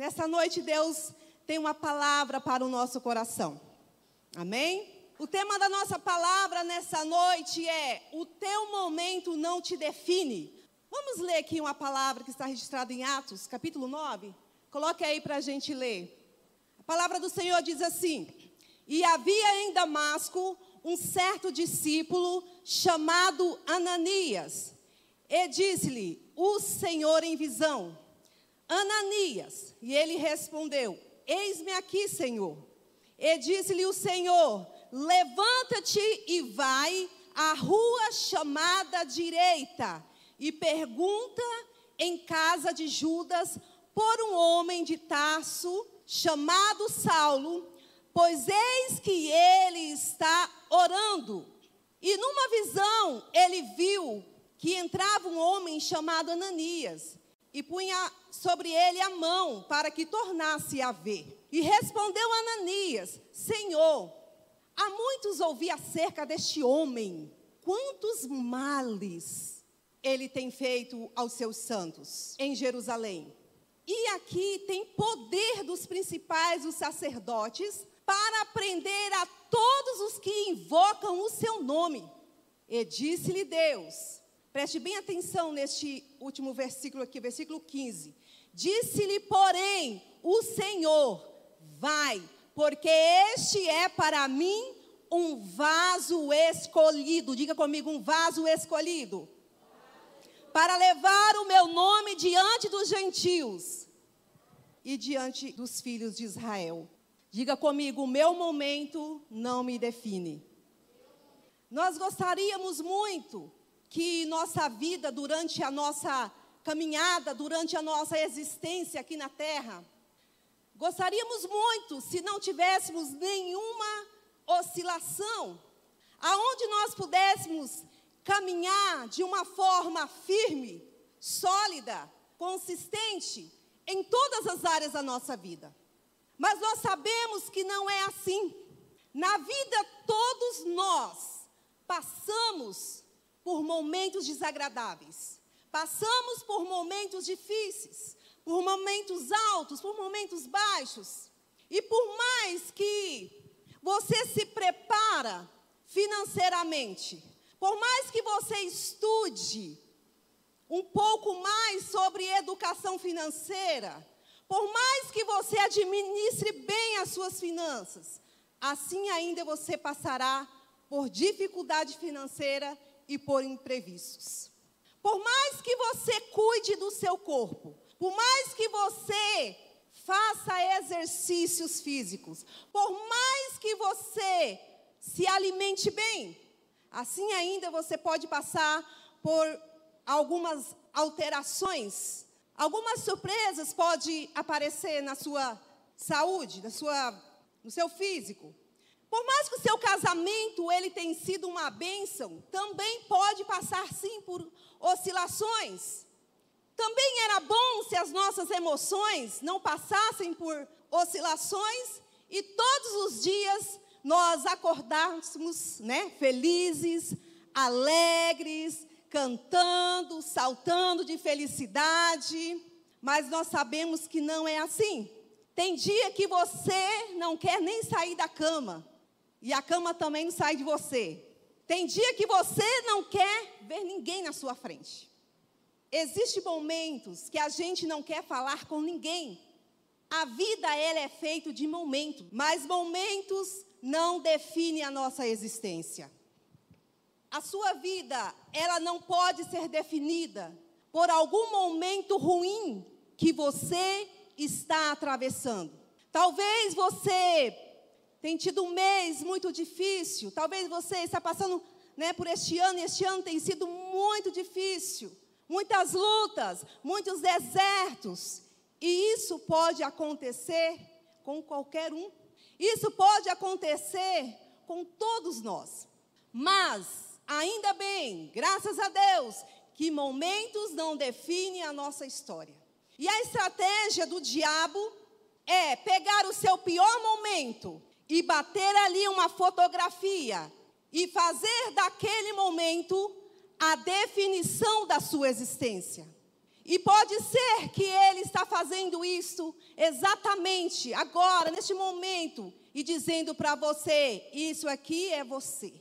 nessa noite Deus tem uma palavra para o nosso coração. Amém? O tema da nossa palavra nessa noite é: O teu momento não te define. Vamos ler aqui uma palavra que está registrada em Atos, capítulo 9. Coloque aí para a gente ler. A palavra do Senhor diz assim: E havia em Damasco um certo discípulo chamado Ananias. E disse-lhe o Senhor em visão: Ananias. E ele respondeu: Eis-me aqui, Senhor. E disse-lhe o Senhor: Levanta-te e vai à rua chamada direita e pergunta em casa de Judas por um homem de Tarso chamado Saulo, pois eis que ele está orando. E numa visão ele viu que entrava um homem chamado Ananias e punha sobre ele a mão para que tornasse a ver. E respondeu Ananias: Senhor, há muitos ouvi acerca deste homem, quantos males ele tem feito aos seus santos em Jerusalém. E aqui tem poder dos principais, os sacerdotes, para prender a todos os que invocam o seu nome. E disse-lhe Deus, preste bem atenção neste último versículo aqui, versículo 15. Disse-lhe, porém, o Senhor: Vai, porque este é para mim um vaso escolhido. Diga comigo, um vaso escolhido. Para levar o meu nome diante dos gentios e diante dos filhos de Israel. Diga comigo, o meu momento não me define. Nós gostaríamos muito que nossa vida, durante a nossa caminhada, durante a nossa existência aqui na terra, gostaríamos muito se não tivéssemos nenhuma oscilação, aonde nós pudéssemos caminhar de uma forma firme, sólida, consistente em todas as áreas da nossa vida. Mas nós sabemos que não é assim. Na vida, todos nós passamos por momentos desagradáveis, passamos por momentos difíceis, por momentos altos, por momentos baixos. E por mais que você se prepara financeiramente, por mais que você estude um pouco mais sobre educação financeira, por mais que você administre bem as suas finanças, assim ainda você passará por dificuldade financeira e por imprevistos. Por mais que você cuide do seu corpo, por mais que você faça exercícios físicos, por mais que você se alimente bem, assim ainda você pode passar por algumas alterações Algumas surpresas podem aparecer na sua saúde, na sua, no seu físico. Por mais que o seu casamento ele tenha sido uma bênção, também pode passar sim por oscilações. Também era bom se as nossas emoções não passassem por oscilações e todos os dias nós acordássemos, né, felizes, alegres, cantando, saltando de felicidade, mas nós sabemos que não é assim. Tem dia que você não quer nem sair da cama, e a cama também não sai de você. Tem dia que você não quer ver ninguém na sua frente. Existem momentos que a gente não quer falar com ninguém. A vida ela é feita de momentos, mas momentos não definem a nossa existência. A sua vida, ela não pode ser definida por algum momento ruim que você está atravessando. Talvez você tenha tido um mês muito difícil, talvez você está passando né, por este ano, e este ano tem sido muito difícil. Muitas lutas, muitos desertos. E isso pode acontecer com qualquer um. Isso pode acontecer com todos nós. Mas Ainda bem, graças a Deus, que momentos não definem a nossa história. E a estratégia do diabo é pegar o seu pior momento e bater ali uma fotografia e fazer daquele momento a definição da sua existência. E pode ser que ele está fazendo isso exatamente agora, neste momento, e dizendo para você: isso aqui é você.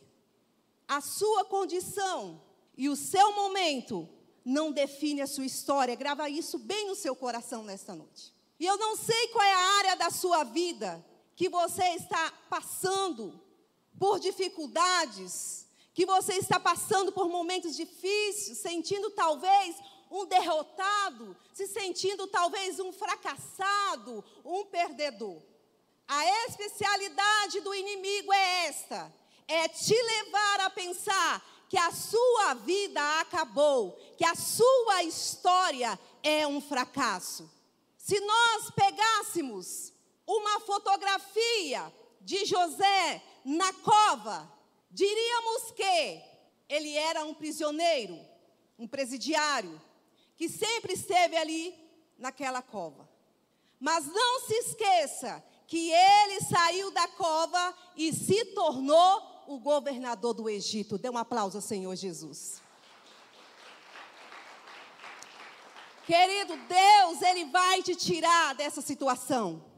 A sua condição e o seu momento não define a sua história. Grava isso bem no seu coração nesta noite. E eu não sei qual é a área da sua vida que você está passando por dificuldades, que você está passando por momentos difíceis, sentindo talvez um derrotado, se sentindo talvez um fracassado, um perdedor. A especialidade do inimigo é esta: é te levar a pensar que a sua vida acabou, que a sua história é um fracasso. Se nós pegássemos uma fotografia de José na cova, diríamos que ele era um prisioneiro, um presidiário, que sempre esteve ali naquela cova. Mas não se esqueça que ele saiu da cova e se tornou o governador do Egito. Dê um aplauso ao Senhor Jesus. Querido, Deus, Ele vai te tirar dessa situação.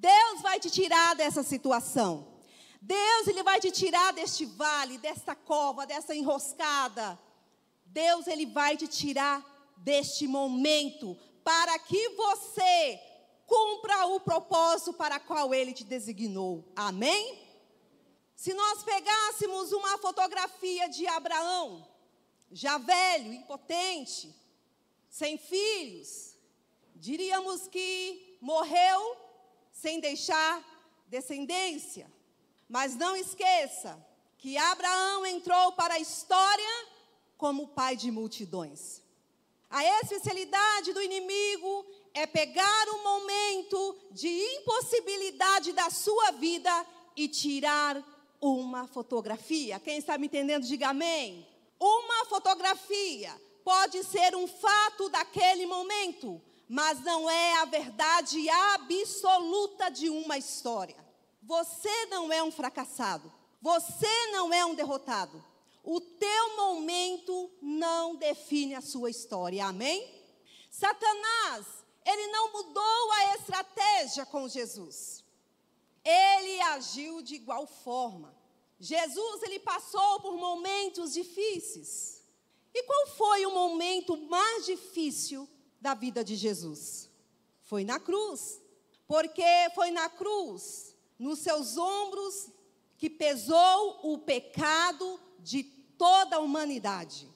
Deus vai te tirar dessa situação. Deus, Ele vai te tirar deste vale, desta cova, dessa enroscada. Deus, Ele vai te tirar deste momento para que você cumpra o propósito para qual Ele te designou. Amém? Se nós pegássemos uma fotografia de Abraão, já velho, impotente, sem filhos, diríamos que morreu sem deixar descendência. Mas não esqueça que Abraão entrou para a história como pai de multidões. A especialidade do inimigo é pegar um momento de impossibilidade da sua vida e tirar uma fotografia. Quem está me entendendo, diga amém. Uma fotografia pode ser um fato daquele momento, mas não é a verdade absoluta de uma história. Você não é um fracassado. Você não é um derrotado. O teu momento não define a sua história. Amém? Satanás, ele não mudou a estratégia com Jesus. Ele agiu de igual forma. Jesus, ele passou por momentos difíceis. E qual foi o momento mais difícil da vida de Jesus? Foi na cruz. Porque foi na cruz, nos seus ombros, que pesou o pecado de toda a humanidade.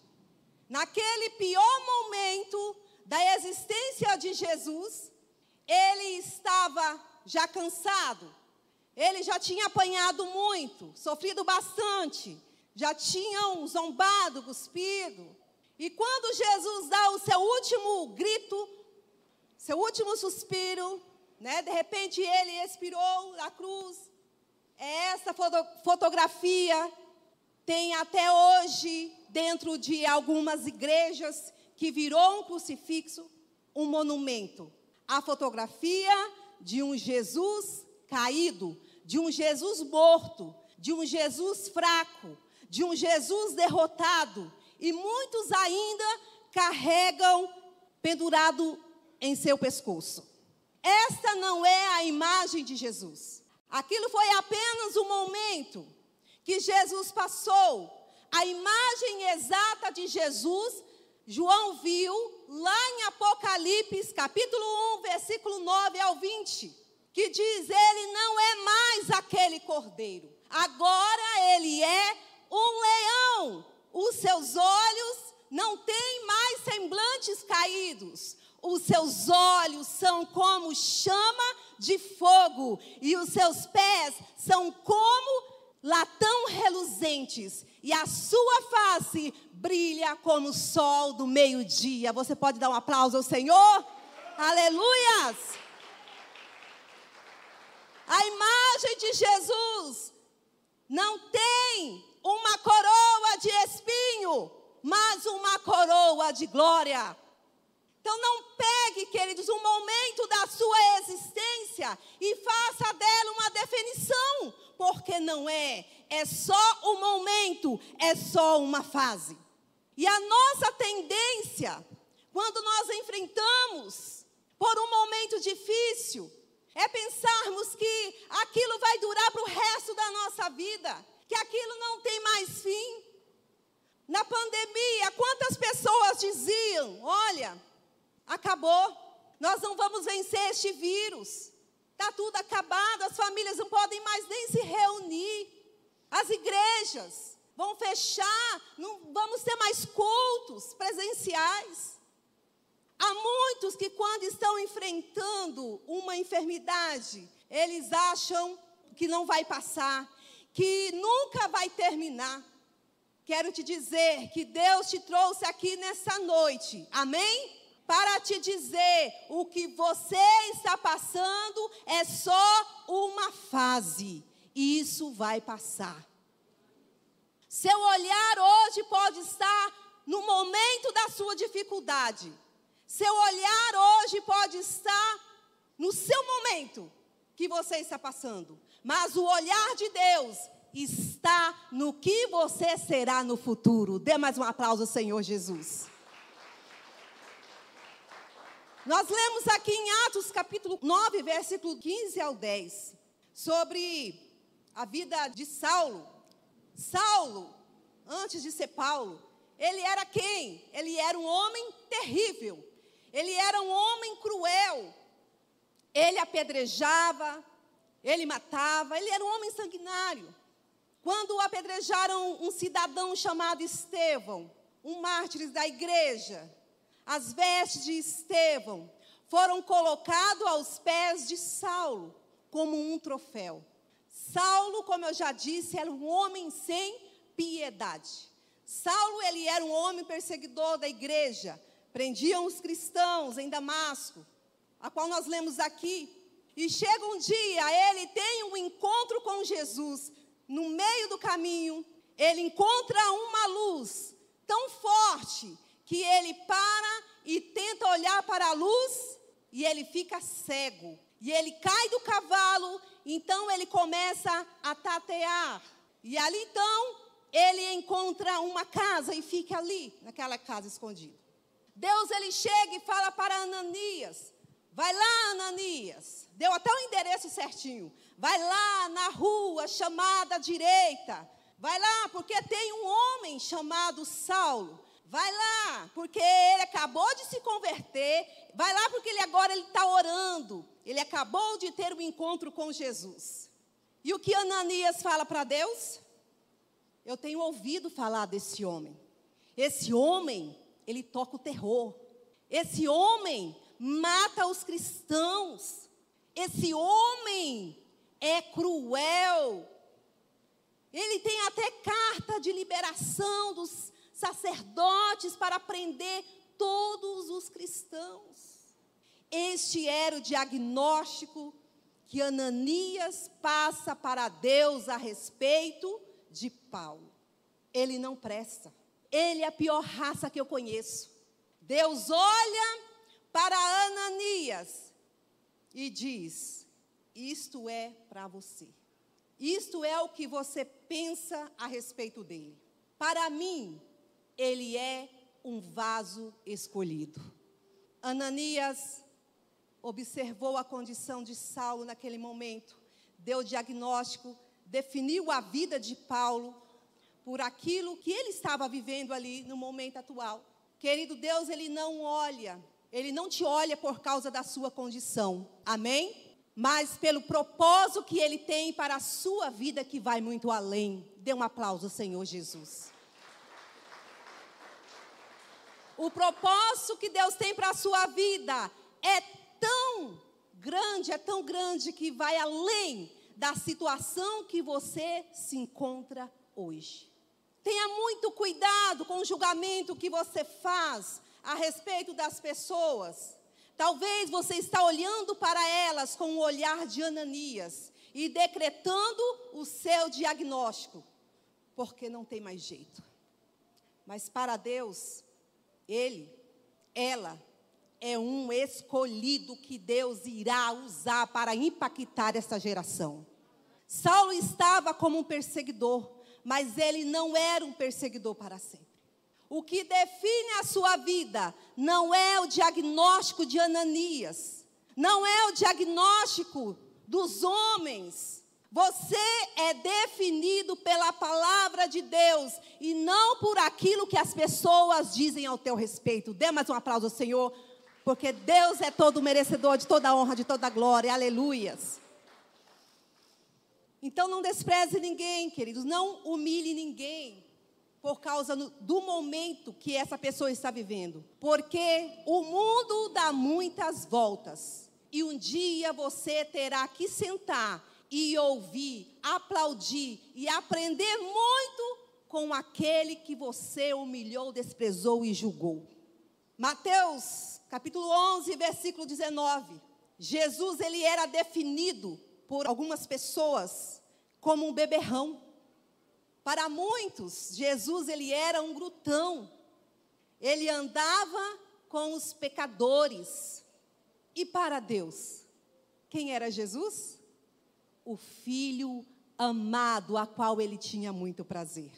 Naquele pior momento da existência de Jesus, ele estava já cansado, ele já tinha apanhado muito, sofrido bastante, já tinham zombado, cuspido. E quando Jesus dá o seu último grito, seu último suspiro, né? De repente ele expirou na cruz. Essa foto fotografia tem até hoje dentro de algumas igrejas que virou um crucifixo, um monumento. A fotografia de um Jesus caído, de um Jesus morto, de um Jesus fraco, de um Jesus derrotado, e muitos ainda carregam pendurado em seu pescoço. Esta não é a imagem de Jesus. Aquilo foi apenas um momento que Jesus passou. A imagem exata de Jesus, João viu lá em Apocalipse, capítulo 1, versículo 9 ao 20, que diz: Ele não é mais aquele cordeiro, agora ele é um leão. Os seus olhos não têm mais semblantes caídos. Os seus olhos são como chama de fogo, e os seus pés são como latão reluzentes, e a sua face brilha como o sol do meio-dia. Você pode dar um aplauso ao Senhor? Aleluias! A imagem de Jesus não tem uma coroa de espinho, mas uma coroa de glória. Então não pegue, queridos, um momento da sua existência e faça dela uma definição, porque não é, é só um momento, é só uma fase. E a nossa tendência, quando nós enfrentamos por um momento difícil, é pensarmos que aquilo vai durar para o resto da nossa vida, que aquilo não tem mais fim. Na pandemia, quantas pessoas diziam: olha, acabou, nós não vamos vencer este vírus, está tudo acabado, as famílias não podem mais nem se reunir, as igrejas vão fechar, não vamos ter mais cultos presenciais. Há muitos que, quando estão enfrentando uma enfermidade, eles acham que não vai passar, que nunca vai terminar. Quero te dizer que Deus te trouxe aqui nessa noite, amém? Para te dizer o que você está passando é só uma fase, e isso vai passar. Seu olhar hoje pode estar no momento da sua dificuldade, seu olhar hoje pode estar no seu momento que você está passando, mas o olhar de Deus está no que você será no futuro. Dê mais um aplauso ao Senhor Jesus. Nós lemos aqui em Atos capítulo 9, versículo 15 ao 10, sobre a vida de Saulo. Saulo, antes de ser Paulo, ele era quem? Ele era um homem terrível. Ele era um homem cruel. Ele apedrejava, ele matava, ele era um homem sanguinário. Quando apedrejaram um cidadão chamado Estevão, um mártir da igreja, as vestes de Estevão foram colocadas aos pés de Saulo como um troféu. Saulo, como eu já disse, era um homem sem piedade. Saulo, ele era um homem perseguidor da igreja, prendiam os cristãos em Damasco, a qual nós lemos aqui. E chega um dia, ele tem um encontro com Jesus. No meio do caminho, ele encontra uma luz tão forte que ele para e tenta olhar para a luz e ele fica cego. E ele cai do cavalo, então ele começa a tatear. E ali então ele encontra uma casa e fica ali, naquela casa escondida. Deus ele chega e fala para Ananias: Vai lá, Ananias. Deu até o endereço certinho. Vai lá na rua chamada direita. Vai lá, porque tem um homem chamado Saulo. Vai lá, porque ele acabou de se converter. Vai lá, porque ele agora ele está orando. Ele acabou de ter um encontro com Jesus. E o que Ananias fala para Deus? Eu tenho ouvido falar desse homem. Esse homem ele toca o terror. Esse homem mata os cristãos. Esse homem é cruel. Ele tem até carta de liberação dos sacerdotes para prender todos os cristãos. Este era o diagnóstico que Ananias passa para Deus a respeito de Paulo. Ele não presta. Ele é a pior raça que eu conheço. Deus olha para Ananias e diz: Isto é para você. Isto é o que você pensa a respeito dele. Para mim, ele é um vaso escolhido. Ananias observou a condição de Saulo naquele momento, deu o diagnóstico, definiu a vida de Paulo por aquilo que ele estava vivendo ali no momento atual. Querido Deus, ele não olha, ele não te olha por causa da sua condição. Amém? Mas pelo propósito que ele tem para a sua vida que vai muito além. Dê um aplauso, Senhor Jesus. O propósito que Deus tem para a sua vida é tão grande, é tão grande que vai além da situação que você se encontra hoje. Tenha muito cuidado com o julgamento que você faz a respeito das pessoas. Talvez você está olhando para elas com o olhar de Ananias e decretando o seu diagnóstico, porque não tem mais jeito. Mas para Deus, ele, ela é um escolhido que Deus irá usar para impactar essa geração. Saulo estava como um perseguidor, mas ele não era um perseguidor para sempre. O que define a sua vida não é o diagnóstico de Ananias, não é o diagnóstico dos homens. Você é definido pela palavra de Deus e não por aquilo que as pessoas dizem ao teu respeito. Dê mais um aplauso ao Senhor, porque Deus é todo merecedor de toda honra, de toda glória. Aleluias. Então não despreze ninguém, queridos, não humilhe ninguém por causa do momento que essa pessoa está vivendo. Porque o mundo dá muitas voltas. E um dia você terá que sentar e ouvir, aplaudir e aprender muito com aquele que você humilhou, desprezou e julgou. Mateus, capítulo 11, versículo 19. Jesus ele era definido por algumas pessoas como um beberrão. Para muitos, Jesus ele era um grutão. Ele andava com os pecadores. E para Deus, quem era Jesus? O filho amado a qual ele tinha muito prazer.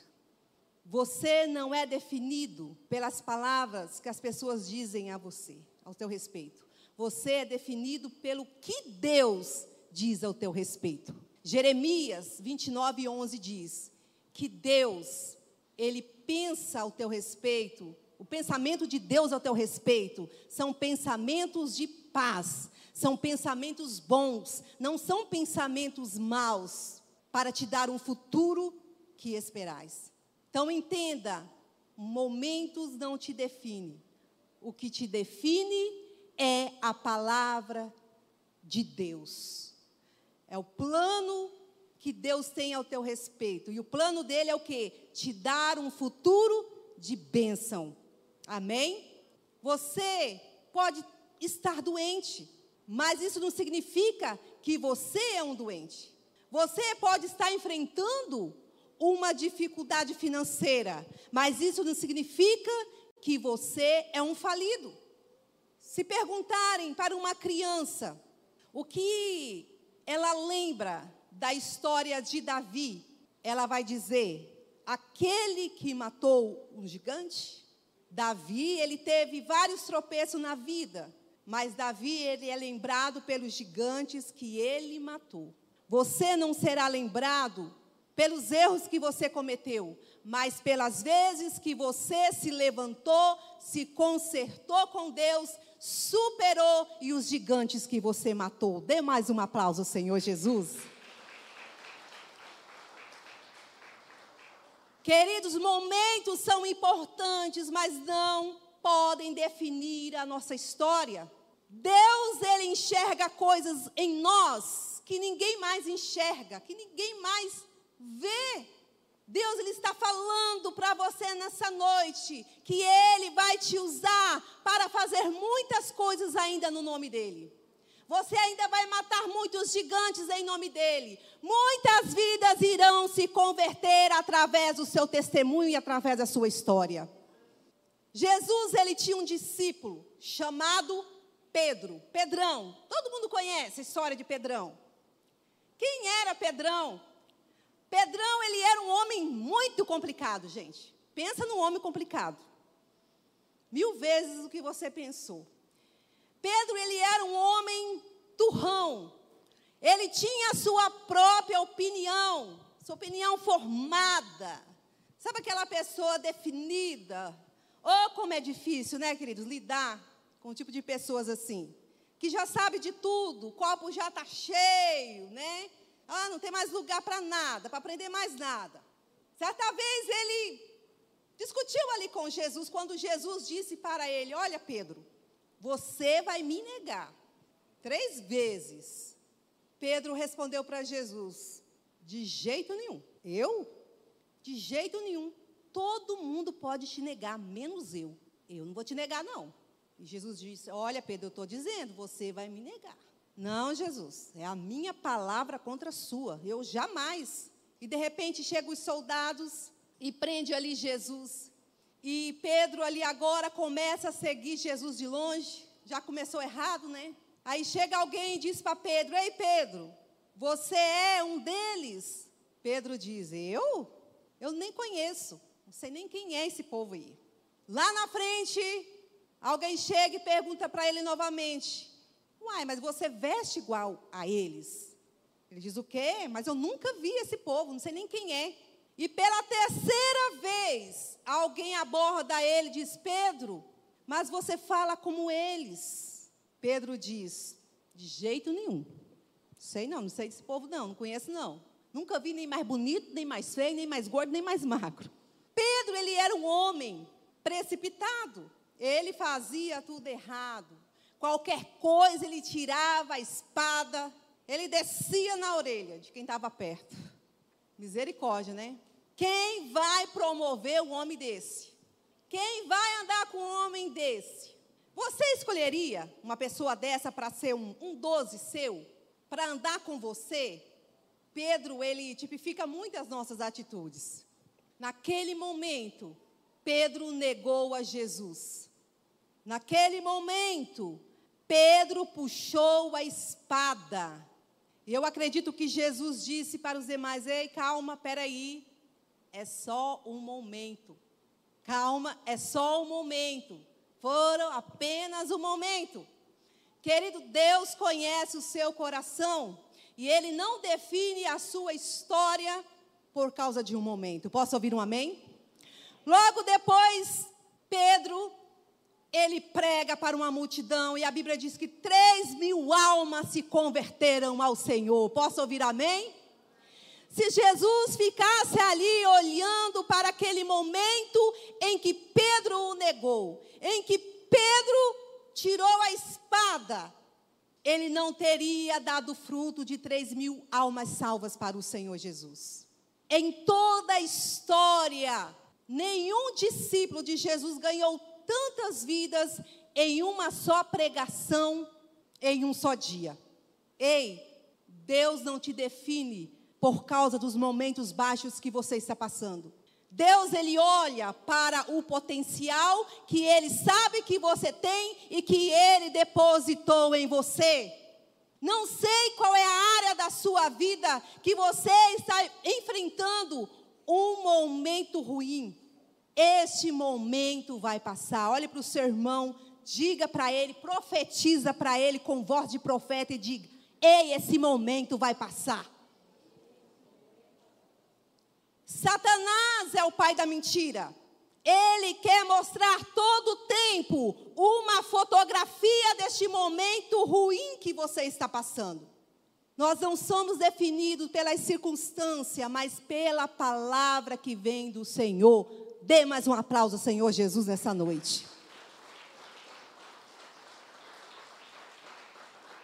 Você não é definido pelas palavras que as pessoas dizem a você, ao teu respeito. Você é definido pelo que Deus diz ao teu respeito. Jeremias 29, 11 diz: que Deus, Ele pensa ao teu respeito, o pensamento de Deus ao teu respeito são pensamentos de paz, são pensamentos bons, não são pensamentos maus, para te dar um futuro que esperais. Então entenda, momentos não te definem. O que te define é a palavra de Deus. É o plano que Deus tem ao teu respeito. E o plano dele é o quê? Te dar um futuro de bênção. Amém? Você pode estar doente, mas isso não significa que você é um doente. Você pode estar enfrentando uma dificuldade financeira, mas isso não significa que você é um falido. Se perguntarem para uma criança o que ela lembra da história de Davi, ela vai dizer: aquele que matou um gigante. Davi, ele teve vários tropeços na vida, mas Davi, ele é lembrado pelos gigantes que ele matou. Você não será lembrado pelos erros que você cometeu, mas pelas vezes que você se levantou, se consertou com Deus, superou e os gigantes que você matou. Dê mais um aplauso, Senhor Jesus. Queridos, momentos são importantes, mas não podem definir a nossa história. Deus, ele enxerga coisas em nós que ninguém mais enxerga, que ninguém mais vê. Deus ele está falando para você nessa noite que ele vai te usar para fazer muitas coisas ainda no nome dele. Você ainda vai matar muitos gigantes em nome dele. Muitas vidas irão se converter através do seu testemunho e através da sua história. Jesus, ele tinha um discípulo chamado Pedro, Pedrão. Todo mundo conhece a história de Pedrão. Quem era Pedrão? Pedrão, ele era um homem muito complicado, gente. Pensa num homem complicado. Mil vezes o que você pensou. Pedro, ele era um homem turrão. Ele tinha a sua própria opinião, sua opinião formada. Sabe aquela pessoa definida? Oh, como é difícil, né, queridos, lidar com um tipo de pessoas assim. Que já sabe de tudo, o copo já está cheio, né? Ah, não tem mais lugar para nada, para aprender mais nada. Certa vez ele discutiu ali com Jesus, quando Jesus disse para ele: Olha, Pedro, você vai me negar três vezes. Pedro respondeu para Jesus: De jeito nenhum. Eu? De jeito nenhum. Todo mundo pode te negar, menos eu. Eu não vou te negar, não. E Jesus disse: Olha, Pedro, eu estou dizendo, você vai me negar. Não, Jesus, é a minha palavra contra a sua. Eu jamais. E de repente chegam os soldados e prende ali Jesus. E Pedro ali agora começa a seguir Jesus de longe. Já começou errado, né? Aí chega alguém e diz para Pedro: Ei, Pedro, você é um deles? Pedro diz: Eu? Eu nem conheço. Não sei nem quem é esse povo aí. Lá na frente, alguém chega e pergunta para ele novamente: Uai, mas você veste igual a eles? Ele diz: O quê? Mas eu nunca vi esse povo, não sei nem quem é. E pela terceira vez, alguém aborda ele e diz: Pedro, mas você fala como eles. Pedro diz: De jeito nenhum. Sei não, não sei desse povo não, não conheço não. Nunca vi nem mais bonito, nem mais feio, nem mais gordo, nem mais magro. Pedro, ele era um homem precipitado. Ele fazia tudo errado. Qualquer coisa ele tirava a espada, ele descia na orelha de quem estava perto. Misericórdia, né? Quem vai promover um homem desse? Quem vai andar com um homem desse? Você escolheria uma pessoa dessa para ser um, um doze seu? Para andar com você? Pedro, ele tipifica muitas nossas atitudes. Naquele momento, Pedro negou a Jesus. Naquele momento, Pedro puxou a espada. E eu acredito que Jesus disse para os demais: Ei, calma, peraí, é só um momento. Calma, é só um momento. Foram apenas um momento. Querido, Deus conhece o seu coração e Ele não define a sua história por causa de um momento. Posso ouvir um amém? Logo depois, Pedro, ele prega para uma multidão e a Bíblia diz que três mil almas se converteram ao Senhor. Posso ouvir amém? Se Jesus ficasse ali olhando para aquele momento em que Pedro o negou, em que Pedro tirou a espada, ele não teria dado fruto de três mil almas salvas para o Senhor Jesus. Em toda a história, nenhum discípulo de Jesus ganhou tantas vidas em uma só pregação, em um só dia. Ei, Deus não te define por causa dos momentos baixos que você está passando. Deus ele olha para o potencial que ele sabe que você tem e que ele depositou em você. Não sei qual é a área da sua vida que você está enfrentando um momento ruim. Este momento vai passar. Olhe para o seu irmão, diga para ele, profetiza para ele com voz de profeta e diga: Ei, esse momento vai passar. Satanás é o pai da mentira. Ele quer mostrar todo o tempo uma fotografia deste momento ruim que você está passando. Nós não somos definidos pelas circunstâncias, mas pela palavra que vem do Senhor. Dê mais um aplauso ao Senhor Jesus nessa noite.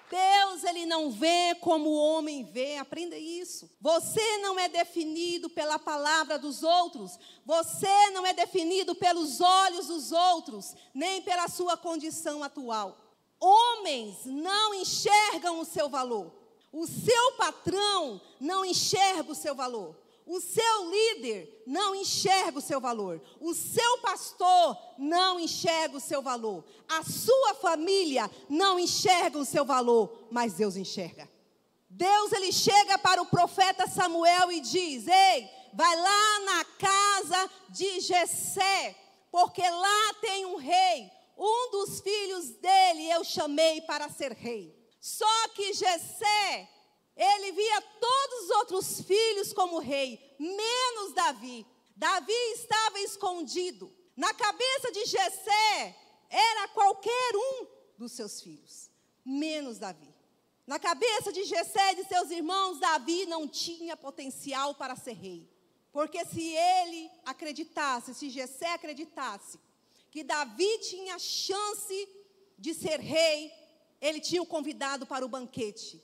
Deus, ele não vê como o homem vê, aprenda isso. Você não é definido pela palavra dos outros, você não é definido pelos olhos dos outros, nem pela sua condição atual. Homens não enxergam o seu valor, o seu patrão não enxerga o seu valor. O seu líder não enxerga o seu valor. O seu pastor não enxerga o seu valor. A sua família não enxerga o seu valor, mas Deus enxerga. Deus ele chega para o profeta Samuel e diz: "Ei, vai lá na casa de Jessé, porque lá tem um rei. Um dos filhos dele eu chamei para ser rei." Só que Jessé ele via todos os outros filhos como rei, menos Davi. Davi estava escondido. Na cabeça de Jessé era qualquer um dos seus filhos, menos Davi. Na cabeça de Jessé e de seus irmãos, Davi não tinha potencial para ser rei. Porque se ele acreditasse, se Jessé acreditasse que Davi tinha chance de ser rei, ele tinha o convidado para o banquete.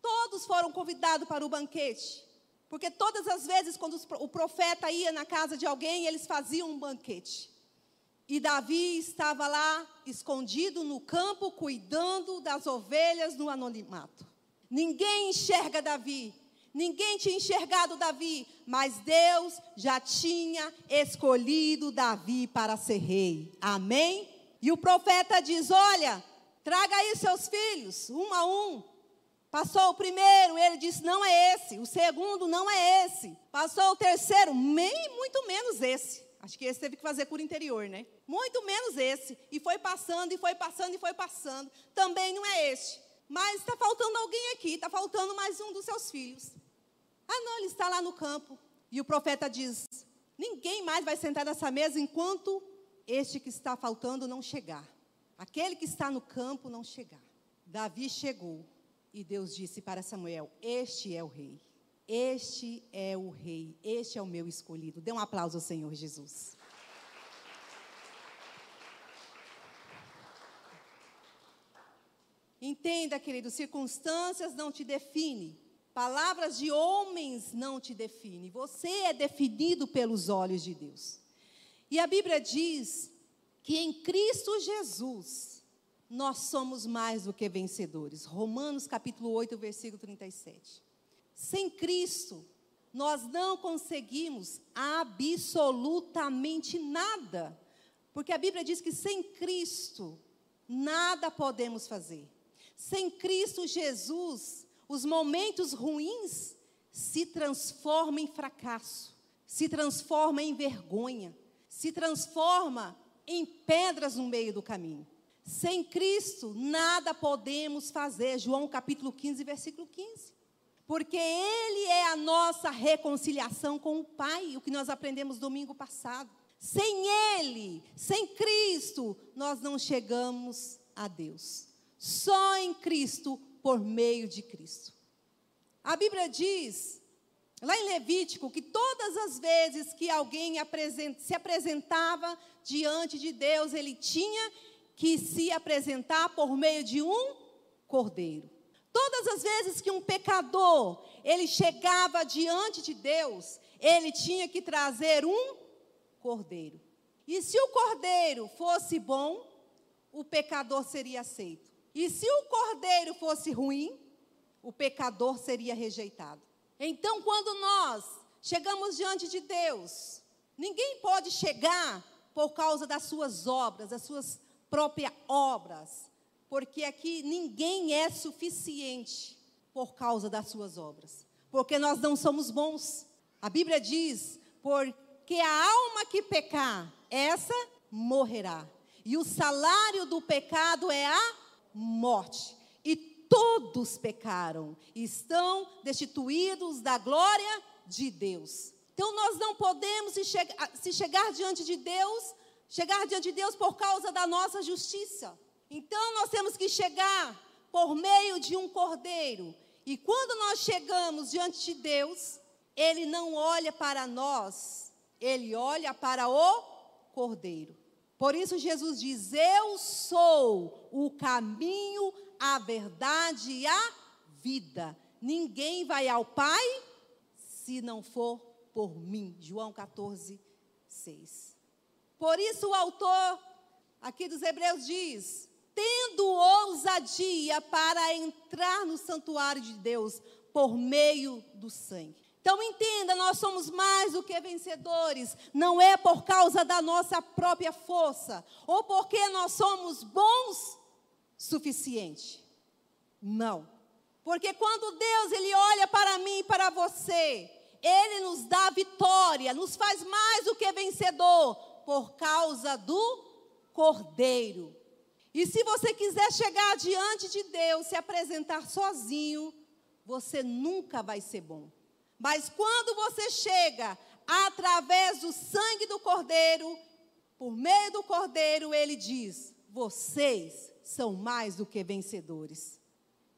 Todos foram convidados para o banquete. Porque todas as vezes, quando o profeta ia na casa de alguém, eles faziam um banquete. E Davi estava lá, escondido no campo, cuidando das ovelhas no anonimato. Ninguém enxerga Davi, ninguém tinha enxergado Davi, mas Deus já tinha escolhido Davi para ser rei. Amém? E o profeta diz: Olha, traga aí seus filhos, um a um, Passou o primeiro, ele disse: não é esse. O segundo, não é esse. Passou o terceiro, nem muito menos esse. Acho que esse teve que fazer cura interior, né? Muito menos esse. E foi passando, e foi passando, e foi passando. Também não é este. Mas está faltando alguém aqui, está faltando mais um dos seus filhos. Ah, não, ele está lá no campo. E o profeta diz: Ninguém mais vai sentar nessa mesa enquanto este que está faltando não chegar. Aquele que está no campo não chegar. Davi chegou e Deus disse para Samuel: Este é o rei. Este é o rei. Este é o meu escolhido. Dê um aplauso ao Senhor Jesus. Entenda, querido, circunstâncias não te definem. Palavras de homens não te definem. Você é definido pelos olhos de Deus. E a Bíblia diz que em Cristo Jesus nós somos mais do que vencedores. Romanos capítulo 8, versículo 37. Sem Cristo, nós não conseguimos absolutamente nada. Porque a Bíblia diz que sem Cristo, nada podemos fazer. Sem Cristo Jesus, os momentos ruins se transformam em fracasso, se transformam em vergonha, se transforma em pedras no meio do caminho. Sem Cristo, nada podemos fazer. João capítulo 15, versículo 15. Porque Ele é a nossa reconciliação com o Pai, o que nós aprendemos domingo passado. Sem Ele, sem Cristo, nós não chegamos a Deus. Só em Cristo, por meio de Cristo. A Bíblia diz, lá em Levítico, que todas as vezes que alguém se apresentava diante de Deus, ele tinha que se apresentar por meio de um cordeiro. Todas as vezes que um pecador, ele chegava diante de Deus, ele tinha que trazer um cordeiro. E se o cordeiro fosse bom, o pecador seria aceito. E se o cordeiro fosse ruim, o pecador seria rejeitado. Então, quando nós chegamos diante de Deus, ninguém pode chegar por causa das suas obras, das suas próprias obras, porque aqui ninguém é suficiente por causa das suas obras, porque nós não somos bons. A Bíblia diz: porque a alma que pecar, essa morrerá. E o salário do pecado é a morte. E todos pecaram, e estão destituídos da glória de Deus. Então nós não podemos se, chegar, se chegar diante de Deus, chegar diante de Deus por causa da nossa justiça. Então nós temos que chegar por meio de um cordeiro. E quando nós chegamos diante de Deus, ele não olha para nós, ele olha para o cordeiro. Por isso Jesus diz: Eu sou o caminho, a verdade e a vida. Ninguém vai ao Pai se não for por mim. João 14, 6. Por isso o autor aqui dos Hebreus diz: tendo ousadia para entrar no santuário de Deus por meio do sangue. Então entenda, nós somos mais do que vencedores. Não é por causa da nossa própria força ou porque nós somos bons suficiente. Não. Porque quando Deus ele olha para mim e para você, ele nos dá vitória, nos faz mais do que vencedor por causa do Cordeiro. E se você quiser chegar diante de Deus, se apresentar sozinho, você nunca vai ser bom. Mas quando você chega através do sangue do Cordeiro, por meio do Cordeiro, ele diz: vocês são mais do que vencedores.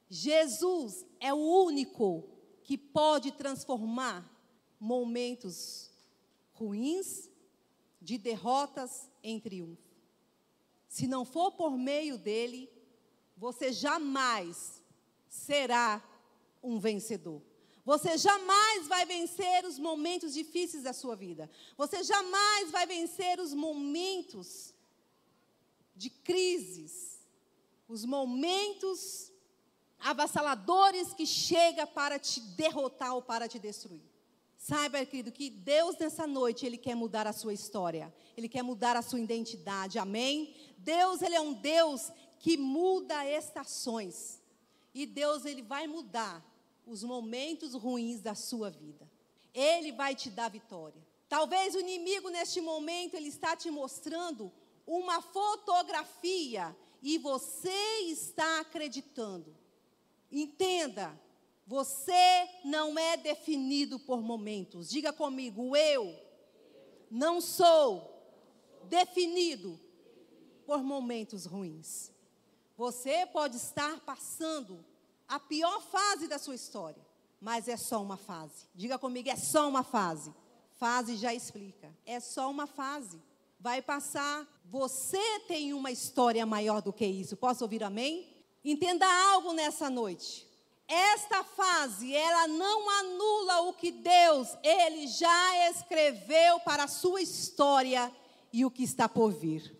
Jesus é o único que pode transformar momentos ruins de derrotas em triunfo. Se não for por meio dele, você jamais será um vencedor. Você jamais vai vencer os momentos difíceis da sua vida. Você jamais vai vencer os momentos de crises, os momentos avassaladores que chega para te derrotar ou para te destruir. Saiba, querido, que Deus nessa noite, Ele quer mudar a sua história. Ele quer mudar a sua identidade, amém? Deus, Ele é um Deus que muda estações. E Deus, Ele vai mudar os momentos ruins da sua vida. Ele vai te dar vitória. Talvez o inimigo neste momento ele está te mostrando uma fotografia e você está acreditando. Entenda, você não é definido por momentos. Diga comigo, eu não sou definido por momentos ruins. Você pode estar passando a pior fase da sua história, mas é só uma fase. Diga comigo, é só uma fase. Fase já explica. É só uma fase. Vai passar. Você tem uma história maior do que isso. Posso ouvir amém? Entenda algo nessa noite. Esta fase, ela não anula o que Deus, ele já escreveu para a sua história e o que está por vir.